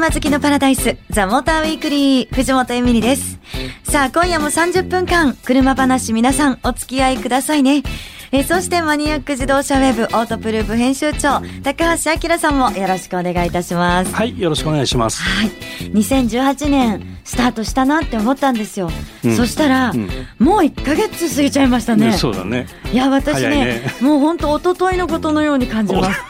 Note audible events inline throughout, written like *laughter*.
車好きのパラダイス、ザ・モーターウィークリー、藤本エミリです。さあ、今夜も30分間、車話皆さんお付き合いくださいね。えーそしてマニアック自動車ウェブオートプルーフ編集長、高橋明さんもよろしくお願いいたします。はい、よろしくお願いします。はい。2018年、スタートしたなって思ったんですよ。うんそしたら、うんもう1ヶ月過ぎちゃいましたね。ねそうだね。いや、私ねねもう本当一昨日のことのように感じます。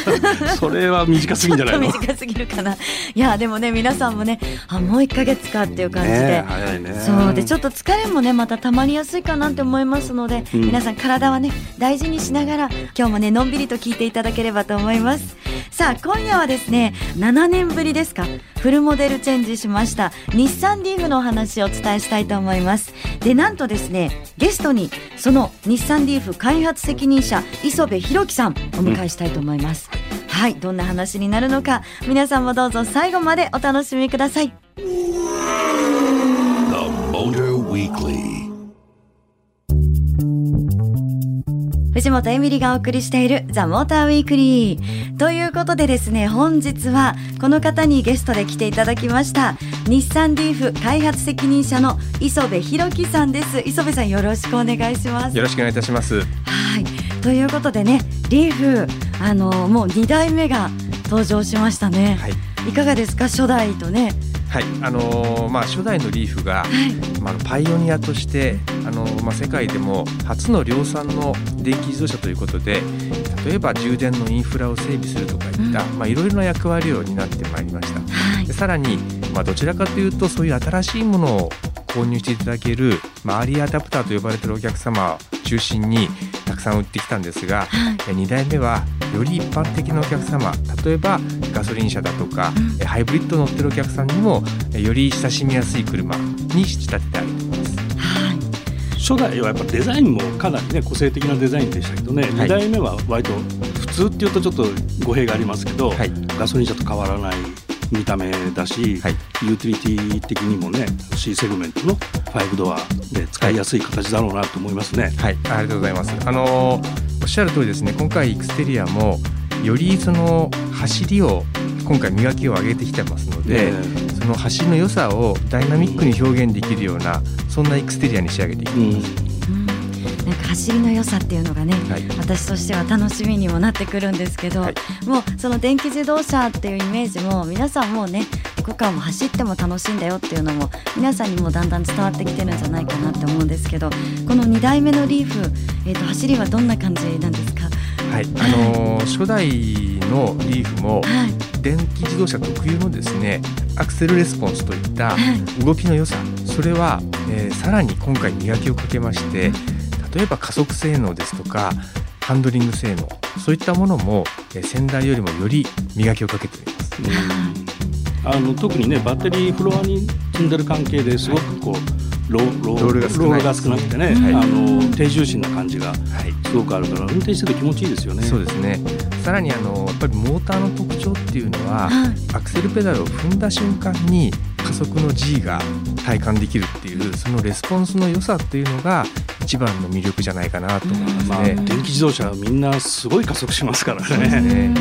*laughs* それは短すぎんじゃないの？ちょっと短すぎるかな。いや、でもね、皆さんもね、あ、もう1ヶ月かっていう感じで。ね早いね。そうでちょっと疲れもねまた溜まりやすいかなって思いますので、うん皆さん体はね大事にしながら今日もねのんびりと聞いていただければと思います。さあ今夜はですね7年ぶりですか？フルモデルチェンジしました日産リーフのお話をお伝えしたいと思います。でなんとですねゲストにその日産リーフ開発責任者磯部弘樹さんお迎えしたいと思います、はいどんな話になるのか皆さんもどうぞ最後までお楽しみください。藤本エミリがお送りしているザ・モーターウィークリー。ということでですね、本日はこの方にゲストで来ていただきました。日産リーフ開発責任者の磯部弘樹さんです。磯部さんよろしくお願いします。よろしくお願いいたします。はい。ということでね、リーフ、あの、もう2代目が登場しましたね。はい。いかがですか？初代とね。はい。あのーまあ初代のリーフが、はい。まあパイオニアとして、あのーまあ世界でも初の量産の電気自動車ということで、例えば充電のインフラを整備するとかいった、いろいろな役割を担ってまいりました。はいで。さらに、まあどちらかというとそういう新しいものを購入していただける、まあアーリーアダプターと呼ばれているお客様を中心にたくさん売ってきたんですが、はい。え2代目はより一般的なお客様例えばガソリン車だとか、うんえハイブリッド乗ってるお客さんにもえより親しみやすい車に仕立ててあげてます。はい。初代はやっぱデザインもかなりね個性的なデザインでしたけどね。二、はい代目は割と普通っていうとちょっと語弊がありますけど、はいガソリン車と変わらない見た目だし、はいユーティリティ的にもね C セグメントの5ドアで使いやすい形だろうなと思いますね。はい、ありがとうございます。あのーおっしゃる通りですね。今回エクステリアもよりその走りを今回磨きを上げてきてますので、ねその走りの良さをダイナミックに表現できるようなそんなエクステリアに仕上げていきうんます。うん。走りの良さっていうのがね、はい。私としては楽しみにもなってくるんですけど、はい。もうその電気自動車っていうイメージも皆さんもうねエコカーも走っても楽しいんだよっていうのも皆さんにもだんだん伝わってきてるんじゃないかなって思うんですけどこの2代目のリーフ、えー、と走りはどんな感じなんですか？はい、あのー *laughs* 初代のリーフもはい。電気自動車特有のですねアクセルレスポンスといったはい。動きの良さそれは、えーさらに今回磨きをかけまして例えば加速性能ですとかハンドリング性能そういったものも、えー先代よりもより磨きをかけております。あの特にねバッテリーフロアに積んでる関係ですごくこうロロロールが少ない。ロールが少なくてね、はい。あの低重心な感じがはい。すごくあるから運転してて気持ちいいですよね。そうですね。さらにあのやっぱりモーターの特徴っていうのははい。アクセルペダルを踏んだ瞬間に加速の G が体感できるっていうそのレスポンスの良さっていうのが一番の魅力じゃないかなと思いますまあ、ね。電気自動車はみんなすごい加速しますからね。ね。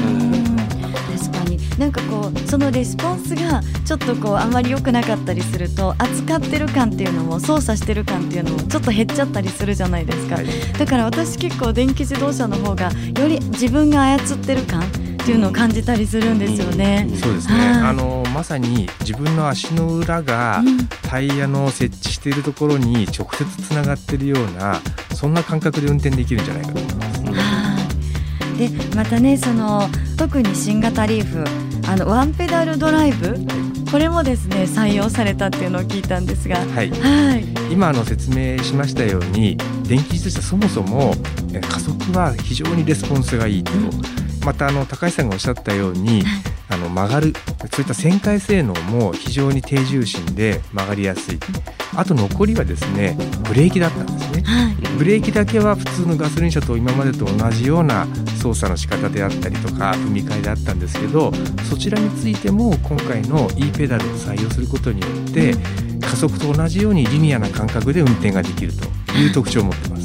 確かに。なんかこうそのレスポンスがちょっとこうあまり良くなかったりすると扱ってる感っていうのも操作してる感っていうのもちょっと減っちゃったりするじゃないですか、はい。だから私結構電気自動車の方がより自分が操ってる感っていうのを感じたりするんですよね。そうですね、はい。あのまさに自分の足の裏がうん。タイヤの設置しているところに直接つながっているようなそんな感覚で運転できるんじゃないかと思います。はい。でまたねその特に新型リーフあのワンペダルドライブ？これもですね採用されたっていうのを聞いたんですが。はい、はい。今あの説明しましたように電気自動車そもそもえ加速は非常にレスポンスがいいと、またあの高橋さんがおっしゃったようにあの曲がるそういった旋回性能も非常に低重心で曲がりやすい。あと残りはですねブレーキだったんですね。はい。ブレーキだけは普通のガソリン車と今までと同じような操作の仕方であったりとか踏み替えであったんですけどそちらについても今回の e ペダルを採用することによって加速と同じようにリニアな感覚で運転ができるという特徴を持ってます。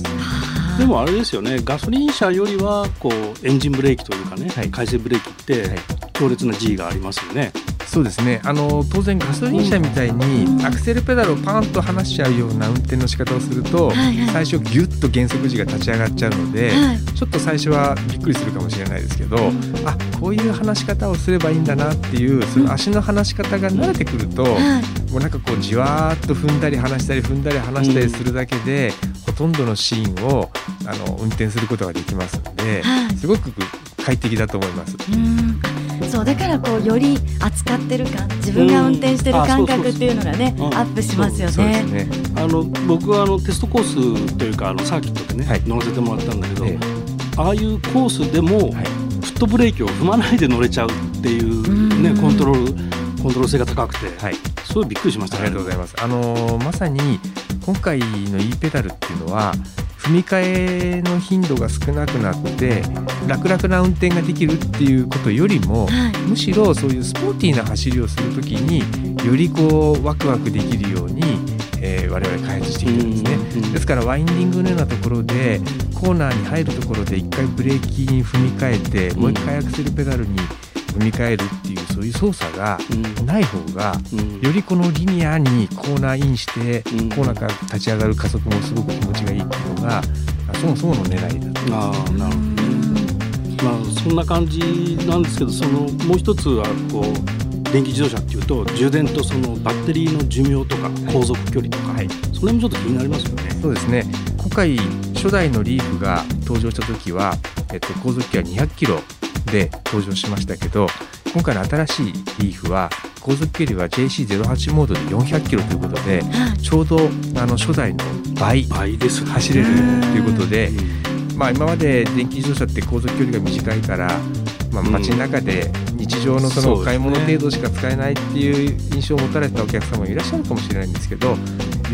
でもあれですよねガソリン車よりはこうエンジンブレーキというかね、はい。回生ブレーキってはい。強烈な G がありますよね。そうですね。あの当然ガソリン車みたいにアクセルペダルをパンと離しちゃうような運転の仕方をすると、はいはい。最初ギュッと減速時が立ち上がっちゃうので、はい。ちょっと最初はびっくりするかもしれないですけど、あこういう離し方をすればいいんだなっていうその足の離し方が慣れてくると、はい。もうなんかこうじわーっと踏んだり離したり踏んだり離したりするだけで、ほとんどのシーンをあの運転することができますので、はいすごく快適だと思います。うんそうだからこうより扱ってる感自分が運転してる感覚っていうのがねうんあアップしますよね。ね。あの僕はあのテストコースというかあのサーキットでね、はい乗らせてもらったんだけど、えああいうコースでも、はいフットブレーキを踏まないで乗れちゃうっていうねうんコントロールコントロール性が高くて、はい。すごいびっくりしましたね。ありがとうございます。あのーまさに今回の e ペダルっていうのは踏み替えの頻度が少なくなって楽々な運転ができるっていうことよりも、はい。むしろそういうスポーティーな走りをするときによりこうワクワクできるように、えー我々開発してきてるんですね。うんですからワインディングのようなところでコーナーに入るところで一回ブレーキに踏み替えて、ん。もう一回アクセルペダルに踏み替えるっていう操作がうんない方がうんよりこのリニアにコーナーインして、うんコーナーから立ち上がる加速もすごく気持ちがいいっていうのがあそもそもの狙いだと。ああなるほどね。まあそんな感じなんですけどそのもう一つはこう電気自動車っていうと充電とそのバッテリーの寿命とか航続距離とか、はいその辺もちょっと気になりますよね。そうですね今回初代のリーフが登場した時は、えっと、航続距離は200キロで登場しましたけど今回の新しいリーフは航続距離は JC08 モードで400キロということではい。ちょうどあの初代の倍倍ですね。走れるということでう、ん。まあ、今まで電気自動車って航続距離が短いから、まあ、うん。街の中で日常のそのお買い物程度しか使えないっていう印象を持たれたお客様もいらっしゃるかもしれないんですけど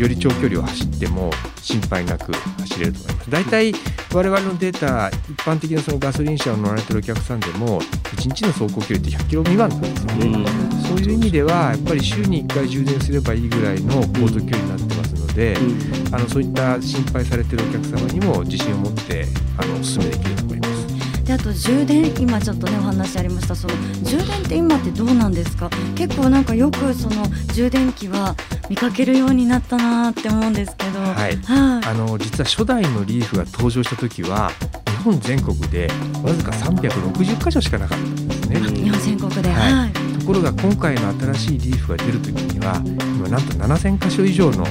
より長距離を走っても心配なく走れると思います。大体我々のデータ一般的なそのガソリン車を乗られてるお客さんでも1日の走行距離って100キロ未満なんですよね。うんそういう意味ではやっぱり週に1回充電すればいいぐらいの航続距離になってますので、うんあのそういった心配されてるお客様にも自信を持ってあのお勧めできると思います。であと充電今ちょっとねお話ありました。その充電って今ってどうなんですか？結構なんかよくその充電器は見かけるようになったなって思うんですけど。はい。はい。あの実は初代のリーフが登場した時は日本全国でわずか360箇所しかなかったんですね。うん日本全国でははい。いところが今回の新しいリーフが出る時には今なんと7000箇所以上の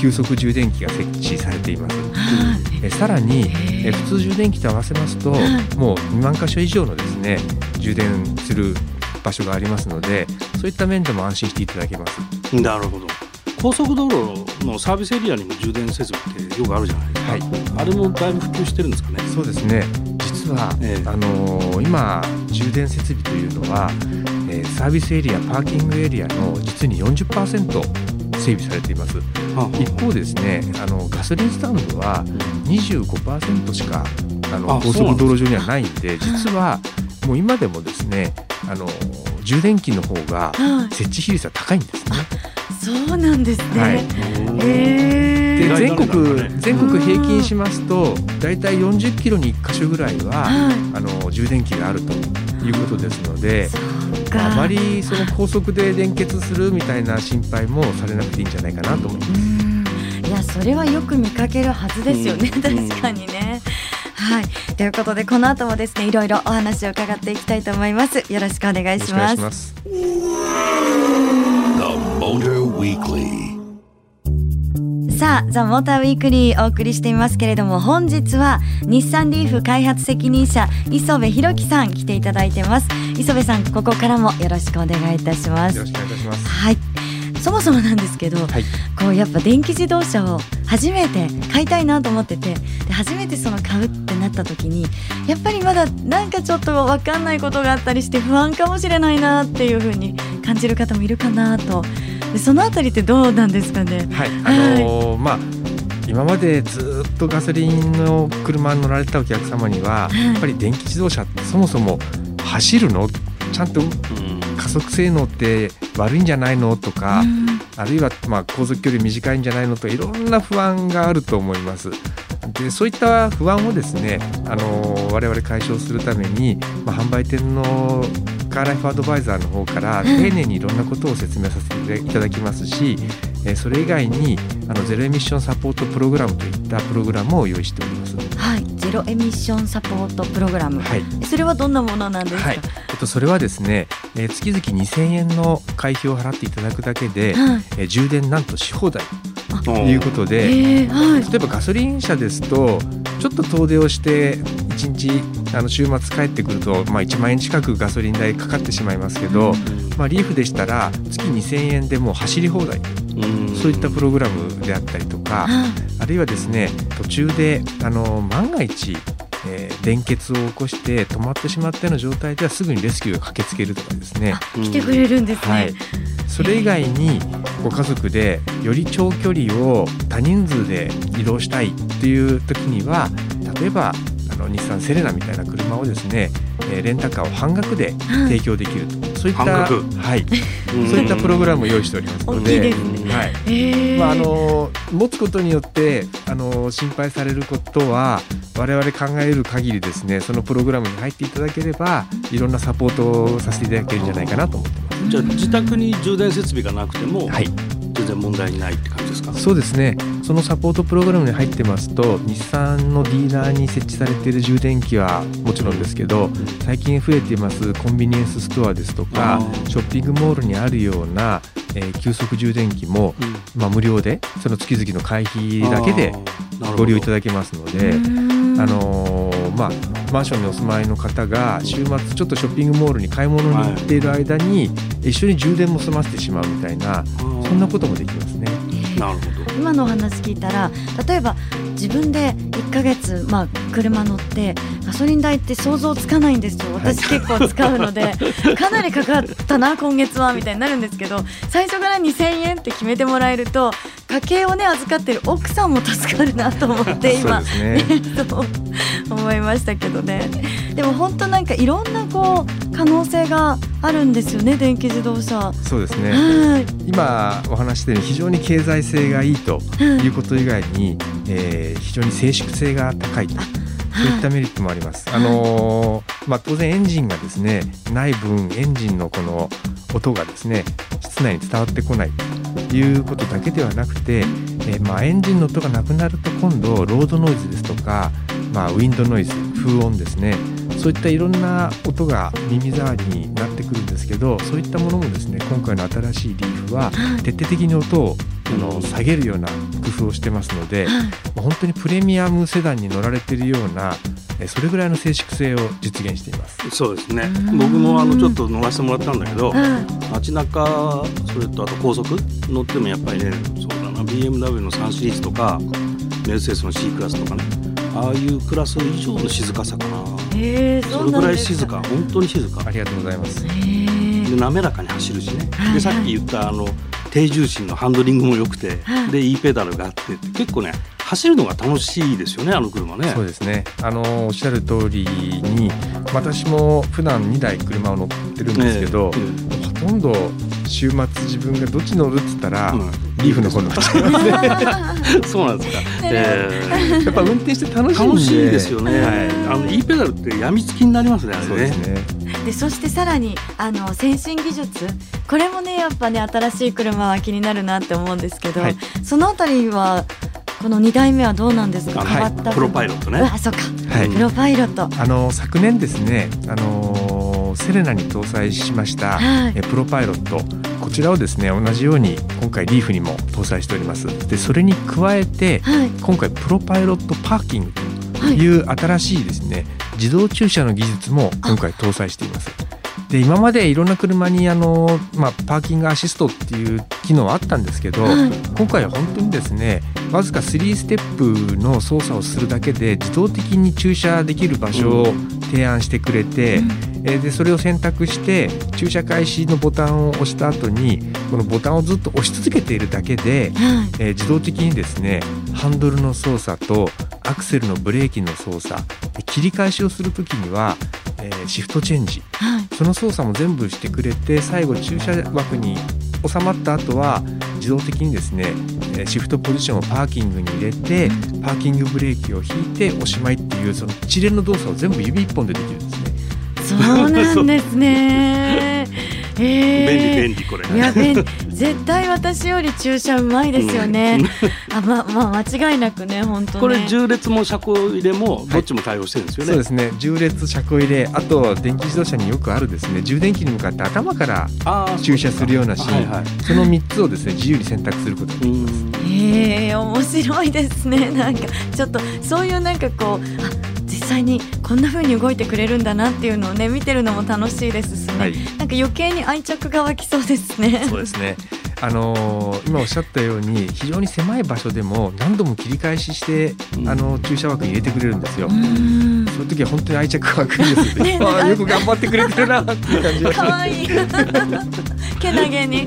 急速充電器が設置されています。はいえさらにえ普通充電器と合わせますと、はいもう2万箇所以上のですね充電する場所がありますのでそういった面でも安心していただけます。なるほど。高速道路のサービスエリアにも充電設備ってよくあるじゃないですか。はいあれもだいぶ普及してるんですかね。そうですね実は、ええあのー今充電設備というのは、えーサービスエリアパーキングエリアの実に40%整備されています。はあ。一方ですねあのガソリンスタンドは25%しかあのあ高速道路上にはないんで実はもう今でもですねあの充電器の方がはい。設置比率は高いんですね。そうなんですね、はい。へー。で全国ね。全国平均しますと大体40キロに1箇所ぐらいははい。あの充電器があるということですので、か。あまりその高速で連結するみたいな心配もされなくていいんじゃないかなと思います。うん。いやそれはよく見かけるはずですよね、うん。*laughs* 確かにね。はい。ということでこの後もですねいろいろお話を伺っていきたいと思います。よろしくお願いしますさあザ・モーターウィークリーお送りしていますけれども本日は日産リーフ開発責任者磯部弘樹さん来ていただいてます磯部さんここからもよろしくお願いいたしますよろしくお願いいたします。はいそもそもなんですけど、はい。こうやっぱ電気自動車を初めて買いたいなと思っててで初めてその買うってなった時にやっぱりまだなんかちょっと分かんないことがあったりして不安かもしれないなっていう風に感じる方もいるかなとでそのあたりってどうなんですかね？はい。あのーまあ今までずっとガソリンの車に乗られたお客様には、はい。やっぱり電気自動車ってそもそも走るの？ちゃんとうん。加速性能って悪いんじゃないの？とか、うん。あるいはまあ航続距離短いんじゃないの？といろんな不安があると思います。でそういった不安をですね、あの我々解消するために、まあ、販売店のカーライフアドバイザーの方から丁寧にいろんなことを説明させていただきますし、えーそれ以外にあのゼロエミッションサポートプログラムといったプログラムを用意しております。はいゼロエミッションサポートプログラム、はい。それはどんなものなんですか、はい、えっと、それはですね、えー月々2000円の会費を払っていただくだけで、はい。えー充電なんとし放題とおいうことで、えーはい。例えばガソリン車ですとちょっと遠出をして1日あの週末帰ってくると、まあ、1万円近くガソリン代かかってしまいますけど、まあ、リーフでしたら月2000円でもう走り放題。うん。そういったプログラムであったりとかはいあるいはですね途中であの万が一、えー電結を起こして止まってしまったような状態ではすぐにレスキューが駆けつけるとかですね。あ来てくれるんですね、はい、それ以外にご家族でより長距離を多人数で移動したいっていう時には例えばあの日産セレナみたいな車をですね、えーレンタカーを半額で提供できると、そういった半額？はい、うん。そういったプログラムを用意しておりますので。はい。えー。まあ、あの持つことによってあの心配されることは我々考える限りですねそのプログラムに入っていただければいろんなサポートをさせていただけるんじゃないかなと思ってます。じゃあ自宅に充電設備がなくてもはい全然問題ないって感じですか？そうですね。そのサポートプログラムに入ってますと日産のディーラーに設置されている充電器はもちろんですけど最近増えていますコンビニエンスストアですとかショッピングモールにあるような、えー急速充電器も、うん。まあ、無料でその月々の会費だけでご利用いただけますので。うん。あのーまあ、マンションにお住まいの方が週末ちょっとショッピングモールに買い物に行っている間に一緒に充電も済ませてしまうみたいなそんなこともできますね。なるほど今のお話聞いたら例えば自分で1ヶ月、まあ、車乗ってガソリン代って想像つかないんですよ私結構使うので *laughs* かなりかかったな今月はみたいになるんですけど最初から2000円って決めてもらえると家計をね預かってる奥さんも助かるなと思って今。ね。*laughs* そう思いましたけどね。でも本当なんかいろんなこう可能性があるんですよね電気自動車。そうですね。はい。今お話ししたように非常に経済性がいいということ以外に、えー非常に静粛性が高いとそういったメリットもあります。あのーまあ、当然エンジンがですねない分エンジンのこの音がですね室内に伝わってこないということだけではなくて、えーまあ、エンジンの音がなくなると今度ロードノイズですとか、まあ、ウィンドノイズ風音ですねそういったいろんな音が耳障りになってくるんですけどそういったものもですね今回の新しいリーフは徹底的に音をあの下げるような工夫をしてますので、もう本当にプレミアムセダンに乗られているようなえそれぐらいの静粛性を実現しています。そうですね。うん。僕もあのちょっと乗らせてもらったんだけどはい。街中それとあと高速乗ってもやっぱりねそうだな。BMW の3シリーズとかメルセデスの C クラスとかねああいうクラス以上の静かさかな。へえそそうれぐらい静か。本当に静か。ありがとうございます。へえで滑らかに走るしね。はい。でさっき言ったあの低重心のハンドリングも良くてはい。で E ペダルがあって結構ね走るのが楽しいですよねあの車ね。そうですね。あのおっしゃる通りに私も普段2台車を乗ってるんですけど、ええほとんど週末自分がどっち乗るっつったら、うん。リーフの方に乗っちゃいますね。*laughs* そうなんですか、*laughs* えやっぱ運転して楽しいんで。ー楽しいですよね、はい。あの E ペダルってやみつきになりますねあれね。そうですね。でそしてさらにあの先進技術。これもねやっぱね新しい車は気になるなって思うんですけど、はい。そのあたりはこの2代目はどうなんですか？変わった？プロパイロットね。うわそうか、はい。プロパイロット。あの昨年ですね、あのセレナに搭載しました、はい。えプロパイロット。こちらをですね同じように今回リーフにも搭載しております。でそれに加えてはい。今回プロパイロットパーキングとはい。いう新しいですね自動駐車の技術も今回搭載しています。で今までいろんな車にあの、まあ、パーキングアシストっていう機能はあったんですけど、はい。今回は本当にですねわずか3ステップの操作をするだけで自動的に駐車できる場所を提案してくれて、えーでそれを選択して駐車開始のボタンを押した後にこのボタンをずっと押し続けているだけで、はい。えー自動的にですねハンドルの操作とアクセルのブレーキの操作で切り返しをする時には、えーシフトチェンジ。はい。その操作も全部してくれて最後駐車枠に収まった後は自動的にですねえーシフトポジションをパーキングに入れてパーキングブレーキを引いておしまいっていうその一連の動作を全部指一本でできるんですね。そうなんですね。*laughs* えー、便利便利これいや便利絶対私より注射うまいですよね。あま *laughs* まあ間違いなくね本当ね。これ重列も車庫入れもどっちも対応してるんですよね、そうですね。重列車庫入れあと電気自動車によくあるですね。充電器に向かって頭からあー駐車するようなシーン。はいはい。その3つをですね自由に選択することができます。うん。ええ面白いですね。なんかちょっとそういうなんかこうあ実際にこんな風に動いてくれるんだなっていうのをね見てるのも楽しいですしね、はいなんか余計に愛着が湧きそうですね。そうですね。あのー今おっしゃったように非常に狭い場所でも何度も切り返しして、うんあの駐車枠に入れてくれるんですよ。うそういう時は本当に愛着が湧くんですよねね。ああよく頑張ってくれてるなっていう感じがします。可愛い *laughs* けなげに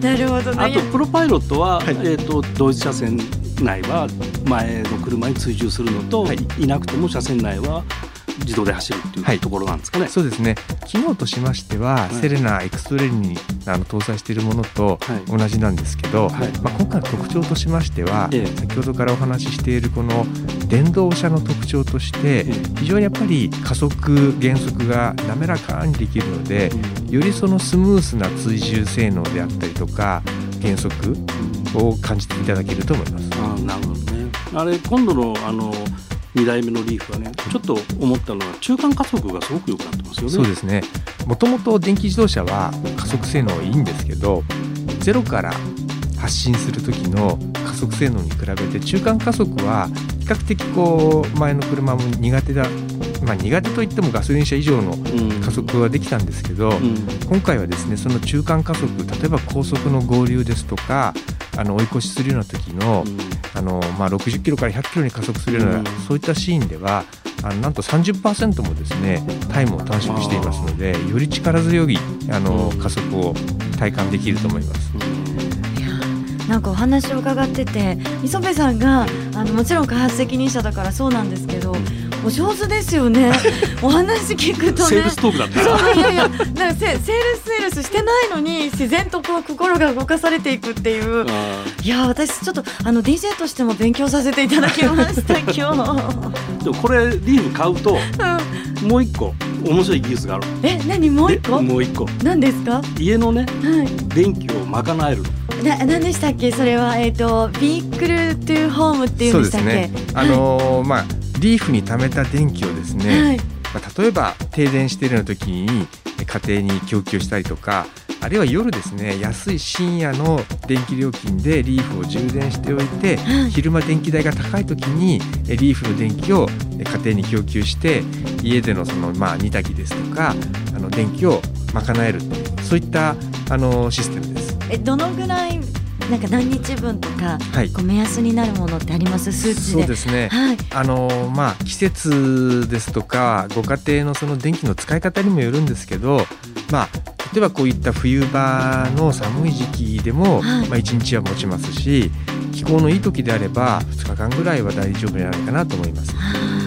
なるほどね。あとプロパイロットは、はい。えー、と同一車線内は前の車に追従するのと、はい。い、なくても車線内は自動で走るってはいいうところなんですかね。そうですね。機能としましては、いセレナエクストレイにあの搭載しているものとはい同じなんですけど、はいまあ今回の特徴としましては、ええ先ほどからお話ししているこの電動車の特徴として、ええ非常にやっぱり加速減速が滑らかにできるので、よりそのスムースな追従性能であったりとか減速を感じていただけると思います。あーなるほどね。あれ今度のあの2代目のリーフはねちょっと思ったのは中間加速がすごく良くなってますよね。そうですね。もともと電気自動車は加速性能いいんですけどゼロから発進する時の加速性能に比べて中間加速は比較的こう前の車も苦手だまあ苦手といってもガソリン車以上のうん。加速はできたんですけど、うん。今回はですねその中間加速例えば高速の合流ですとかあの追い越しするような時の,、あのまあ、60キロから100キロに加速するような、うん。そういったシーンではあのなんと30%もですねタイムを短縮していますのでより力強いあのうん。加速を体感できると思います。なんかお話を伺ってて磯部さんがあのもちろん開発責任者だからそうなんですけどお上手ですよね。*laughs* お話聞くとね。セールストークだったそういやいや。なんかセセールスセールスしてないのに自然とこう心が動かされていくっていう。あいや私ちょっとあの DJ としても勉強させていただきました *laughs* 今日、ーでもこれリーフ買うとうん。もう一個面白い技術がある。え何もう一個？でもう一個。何ですか？は家のねい。電気を賄えるの。な何でしたっけ？それはえっ、とビークルトゥーホームっていうんでしたっけ？ね。あのーまあリーフに貯めた電気をですね、はいまあ、例えば停電しているような時に家庭に供給したりとかあるいは夜ですね安い深夜の電気料金でリーフを充電しておいてはい昼間電気代が高い時にえリーフの電気をえ家庭に供給して家でのそのまあ煮炊きですとかあの電気を賄えるそういったあのシステムです。えどのぐらいなんか何日分とかはい。こう目安になるものってあります？数値で。そうですね。はい。あのまあ季節ですとかご家庭のその電気の使い方にもよるんですけど、まあ例えばこういった冬場の寒い時期でも、はい。まあ1日は持ちますし気候のいい時であれば2日間ぐらいは大丈夫じゃないかなと思います。あー。そうなんだ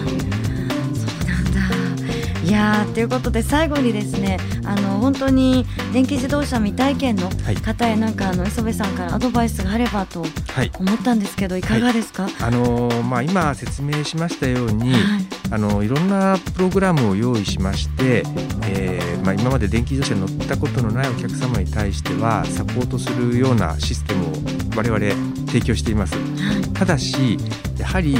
いやーということで最後にですねあの本当に電気自動車未体験のはい。方へなんかあの磯部さんからアドバイスがあればとはい。思ったんですけどいかがですか、あのまあ、今説明しましたように、はい。あのいろんなプログラムを用意しまして、えーまあ、今まで電気自動車に乗ったことのないお客様に対してはサポートするようなシステムを我々提供しています。ただしやはり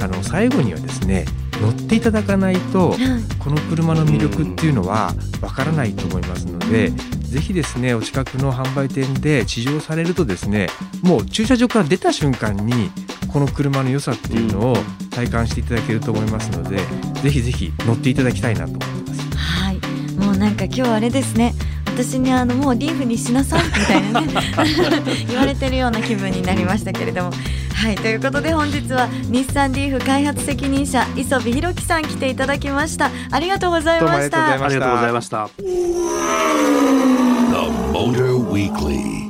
あの最後にはですね乗っていただかないとはいこの車の魅力っていうのはわからないと思いますので、ぜひですねお近くの販売店で試乗されるとですねもう駐車場から出た瞬間にこの車の良さっていうのを体感していただけると思いますので、ぜひぜひ乗っていただきたいなと思ってます。はい、もうなんか今日あれですね。私にあのもうリーフにしなさいみたいなね *laughs* 言われてるような気分になりましたけれどもはいということで本日は日産リーフ開発責任者磯部弘樹さん来ていただきましたありがとうございましどうもありがとうございまたありがとうございました。The Motor Weekly.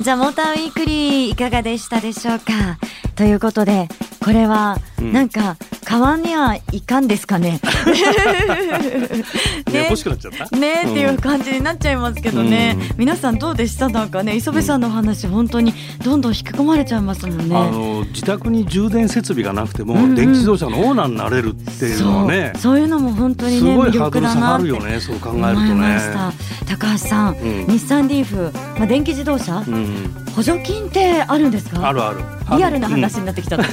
じゃあモーターウィークリーいかがでしたでしょうか？ということでこれはうんなんか買わにはいかんですかね。*laughs* ね欲しくなっちゃった？ねっていう感じになっちゃいますけどね、うん皆さんどうでした？なんかね磯部さんの話本当にどんどん引き込まれちゃいますもんね。あの自宅に充電設備がなくても、うんうん電気自動車のオーナーになれるっていうのはねそういうのも本当にね魅力だなってがるよねそう考えるとね。た。高橋さん、うん日産リーフ、まあ電気自動車、うん、補助金ってあるんですか？あるある。リアルな話になってきちゃった。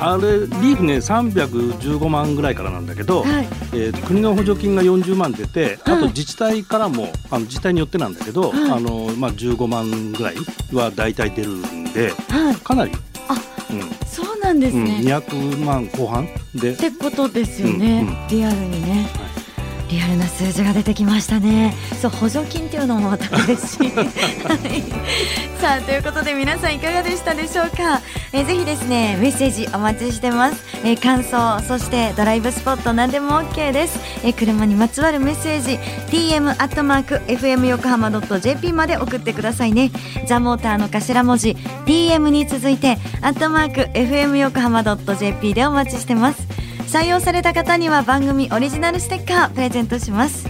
あれリーフね315万ぐらいからなんだけど、はい。えーと国の補助金が40万出て、あはいと自治体からもあの自治体によってなんだけど、はいあのまあ、15万ぐらいは大体出るんではい。かなり、あうんそうなんですうん、ね。200万後半でってことですよね、うんうんリアルにね、リアルな数字が出てきましたね。そう補助金っていうのもまた嬉し。い、*laughs* はい、さあということで皆さんいかがでしたでしょうか、えーぜひですねメッセージお待ちしてます、えー感想そしてドライブスポット何でも OK です、えー車にまつわるメッセージ tm アットマーク fm 横浜 .jp まで送ってくださいね。ザモーターの頭文字 tm に続いてアットマーク fm 横浜 .jp でお待ちしてます採用された方には番組オリジナルステッカープレゼントします。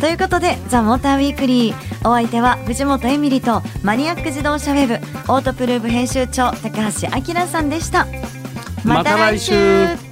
ということで「ザ・モーターウィークリー。お相手は藤本エミリとマニアック自動車ウェブオートプルーブ編集長高橋明さんでした。また来週。